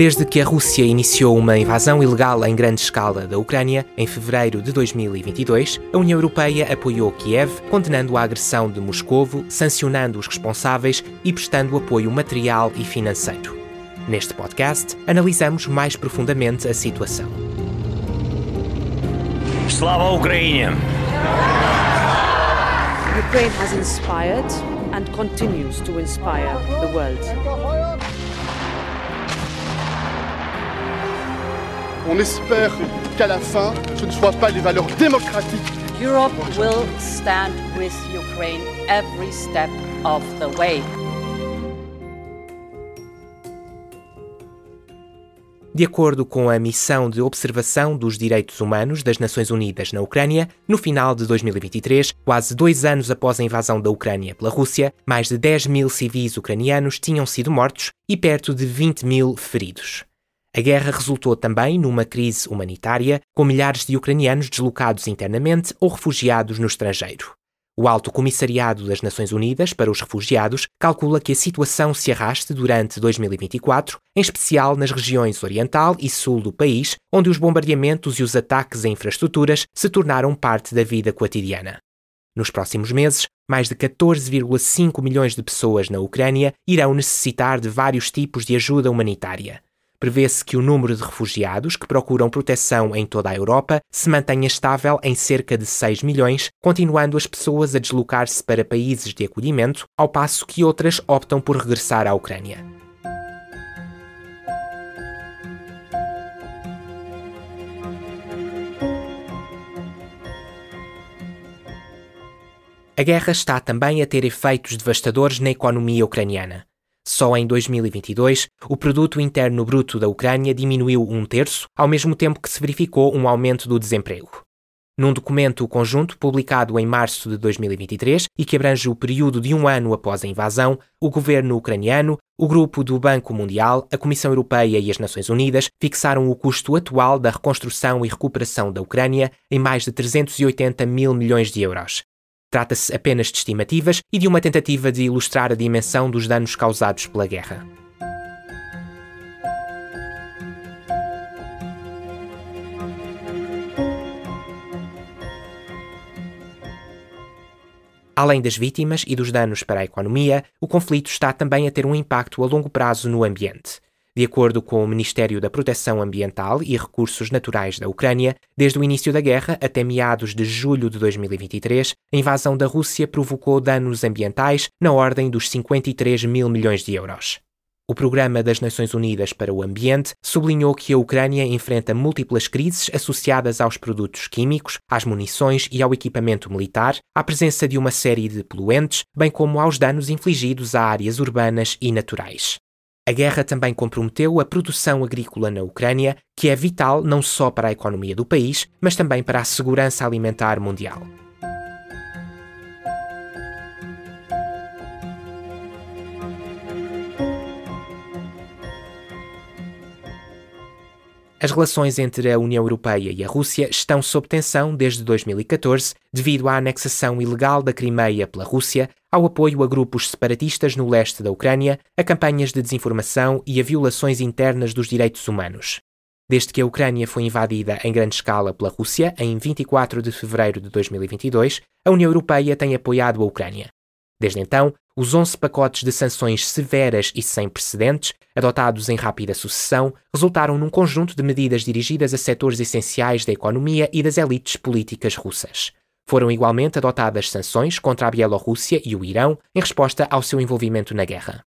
Desde que a Rússia iniciou uma invasão ilegal em grande escala da Ucrânia, em fevereiro de 2022, a União Europeia apoiou Kiev, condenando a agressão de Moscovo, sancionando os responsáveis e prestando apoio material e financeiro. Neste podcast, analisamos mais profundamente a situação. Slava Ukraine! Ukraine has inspired and continues to inspire the world. On espère qu'à la fin, ce ne soient pas les valeurs démocratiques. Europe will stand with Ukraine every step of the way. De acordo com a Missão de Observação dos Direitos Humanos das Nações Unidas na Ucrânia, no final de 2023, quase dois anos após a invasão da Ucrânia pela Rússia, mais de 10 mil civis ucranianos tinham sido mortos e perto de 20 mil feridos. A guerra resultou também numa crise humanitária, com milhares de ucranianos deslocados internamente ou refugiados no estrangeiro. O Alto Comissariado das Nações Unidas para os Refugiados calcula que a situação se arraste durante 2024, em especial nas regiões oriental e sul do país, onde os bombardeamentos e os ataques a infraestruturas se tornaram parte da vida cotidiana. Nos próximos meses, mais de 14,5 milhões de pessoas na Ucrânia irão necessitar de vários tipos de ajuda humanitária prevê-se que o número de refugiados que procuram proteção em toda a Europa se mantenha estável em cerca de 6 milhões, continuando as pessoas a deslocar-se para países de acolhimento, ao passo que outras optam por regressar à Ucrânia. A guerra está também a ter efeitos devastadores na economia ucraniana. Só em 2022, o produto interno bruto da Ucrânia diminuiu um terço, ao mesmo tempo que se verificou um aumento do desemprego. Num documento conjunto publicado em março de 2023 e que abrange o período de um ano após a invasão, o governo ucraniano, o grupo do Banco Mundial, a Comissão Europeia e as Nações Unidas fixaram o custo atual da reconstrução e recuperação da Ucrânia em mais de 380 mil milhões de euros, Trata-se apenas de estimativas e de uma tentativa de ilustrar a dimensão dos danos causados pela guerra. Além das vítimas e dos danos para a economia, o conflito está também a ter um impacto a longo prazo no ambiente. De acordo com o Ministério da Proteção Ambiental e Recursos Naturais da Ucrânia, desde o início da guerra até meados de julho de 2023, a invasão da Rússia provocou danos ambientais na ordem dos 53 mil milhões de euros. O Programa das Nações Unidas para o Ambiente sublinhou que a Ucrânia enfrenta múltiplas crises associadas aos produtos químicos, às munições e ao equipamento militar, à presença de uma série de poluentes, bem como aos danos infligidos a áreas urbanas e naturais. A guerra também comprometeu a produção agrícola na Ucrânia, que é vital não só para a economia do país, mas também para a segurança alimentar mundial. As relações entre a União Europeia e a Rússia estão sob tensão desde 2014 devido à anexação ilegal da Crimeia pela Rússia, ao apoio a grupos separatistas no leste da Ucrânia, a campanhas de desinformação e a violações internas dos direitos humanos. Desde que a Ucrânia foi invadida em grande escala pela Rússia, em 24 de fevereiro de 2022, a União Europeia tem apoiado a Ucrânia. Desde então, os 11 pacotes de sanções severas e sem precedentes, adotados em rápida sucessão, resultaram num conjunto de medidas dirigidas a setores essenciais da economia e das elites políticas russas. Foram igualmente adotadas sanções contra a Bielorrússia e o Irão em resposta ao seu envolvimento na guerra.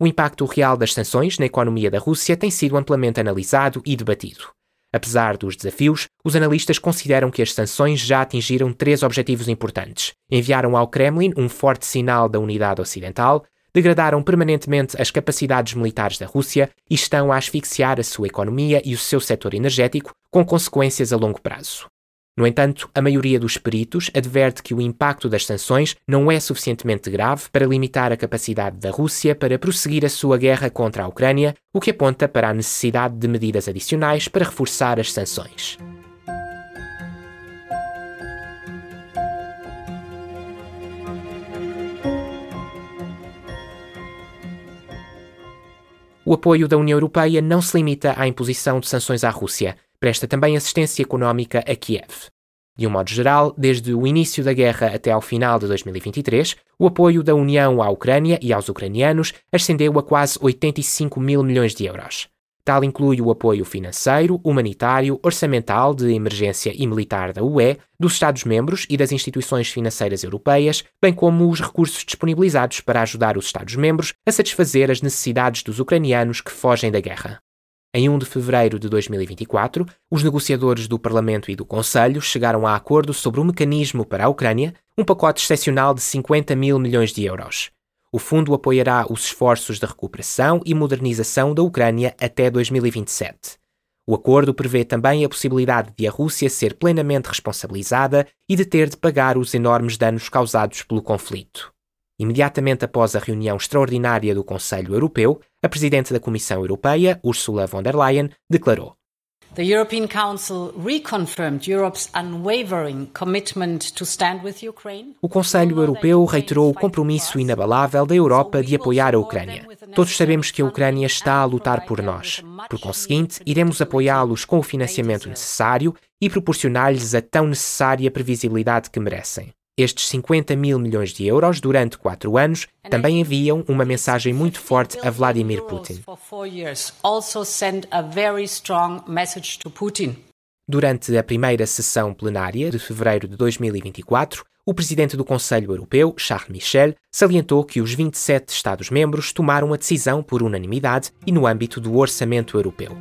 O impacto real das sanções na economia da Rússia tem sido amplamente analisado e debatido. Apesar dos desafios, os analistas consideram que as sanções já atingiram três objetivos importantes. Enviaram ao Kremlin um forte sinal da unidade ocidental, degradaram permanentemente as capacidades militares da Rússia e estão a asfixiar a sua economia e o seu setor energético, com consequências a longo prazo. No entanto, a maioria dos peritos adverte que o impacto das sanções não é suficientemente grave para limitar a capacidade da Rússia para prosseguir a sua guerra contra a Ucrânia, o que aponta para a necessidade de medidas adicionais para reforçar as sanções. O apoio da União Europeia não se limita à imposição de sanções à Rússia, presta também assistência económica a Kiev. De um modo geral, desde o início da guerra até ao final de 2023, o apoio da União à Ucrânia e aos ucranianos ascendeu a quase 85 mil milhões de euros. Tal inclui o apoio financeiro, humanitário, orçamental, de emergência e militar da UE, dos Estados-membros e das instituições financeiras europeias, bem como os recursos disponibilizados para ajudar os Estados-membros a satisfazer as necessidades dos ucranianos que fogem da guerra. Em 1 de fevereiro de 2024, os negociadores do Parlamento e do Conselho chegaram a acordo sobre um mecanismo para a Ucrânia, um pacote excepcional de 50 mil milhões de euros. O fundo apoiará os esforços de recuperação e modernização da Ucrânia até 2027. O acordo prevê também a possibilidade de a Rússia ser plenamente responsabilizada e de ter de pagar os enormes danos causados pelo conflito. Imediatamente após a reunião extraordinária do Conselho Europeu, a Presidente da Comissão Europeia, Ursula von der Leyen, declarou: The European Council reconfirmed Europe's unwavering commitment to stand with Ukraine. O Conselho Europeu reiterou o compromisso inabalável da Europa de apoiar a Ucrânia. Todos sabemos que a Ucrânia está a lutar por nós. Por conseguinte, iremos apoiá-los com o financiamento necessário e proporcionar-lhes a tão necessária previsibilidade que merecem. Estes 50 mil milhões de euros durante quatro anos também enviam uma mensagem muito forte a Vladimir Putin. Durante a primeira sessão plenária de fevereiro de 2024, o presidente do Conselho Europeu, Charles Michel, salientou que os 27 Estados-membros tomaram a decisão por unanimidade e no âmbito do orçamento europeu.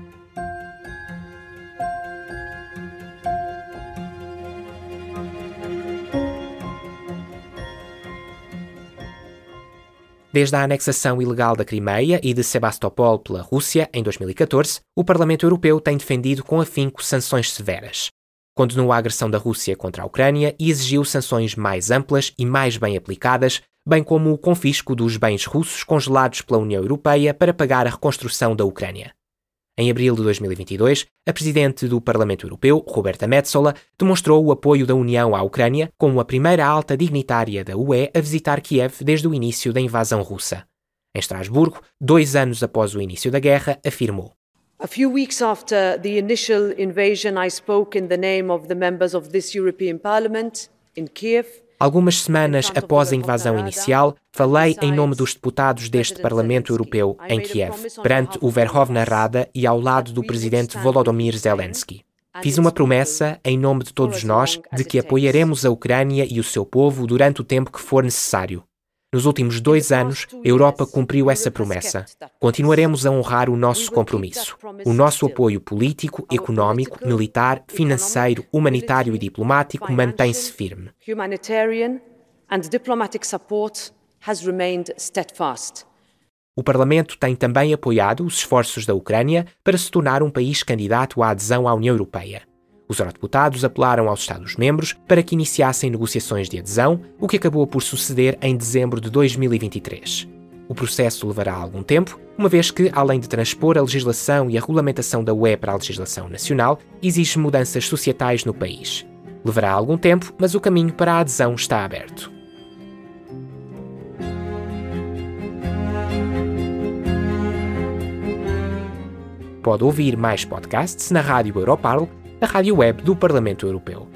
Desde a anexação ilegal da Crimeia e de Sebastopol pela Rússia em 2014, o Parlamento Europeu tem defendido com afinco sanções severas. Condenou a agressão da Rússia contra a Ucrânia e exigiu sanções mais amplas e mais bem aplicadas, bem como o confisco dos bens russos congelados pela União Europeia para pagar a reconstrução da Ucrânia. Em abril de 2022, a presidente do Parlamento Europeu, Roberta Metsola, demonstrou o apoio da União à Ucrânia como a primeira alta dignitária da UE a visitar Kiev desde o início da invasão russa. Em Estrasburgo, dois anos após o início da guerra, afirmou: A few weeks after the initial invasion, I spoke in the name of the members of this European Parliament in Kiev. Algumas semanas após a invasão inicial, falei em nome dos deputados deste Parlamento Europeu em Kiev, perante o Verkhovna Rada e ao lado do presidente Volodymyr Zelensky. Fiz uma promessa, em nome de todos nós, de que apoiaremos a Ucrânia e o seu povo durante o tempo que for necessário. Nos últimos dois anos, a Europa cumpriu essa promessa. Continuaremos a honrar o nosso compromisso. O nosso apoio político, económico, militar, financeiro, humanitário e diplomático mantém-se firme. O Parlamento tem também apoiado os esforços da Ucrânia para se tornar um país candidato à adesão à União Europeia. Os eurodeputados apelaram aos Estados-membros para que iniciassem negociações de adesão, o que acabou por suceder em dezembro de 2023. O processo levará algum tempo, uma vez que, além de transpor a legislação e a regulamentação da UE para a legislação nacional, exige mudanças societais no país. Levará algum tempo, mas o caminho para a adesão está aberto. Pode ouvir mais podcasts na Rádio Europarl a rádio web do Parlamento Europeu.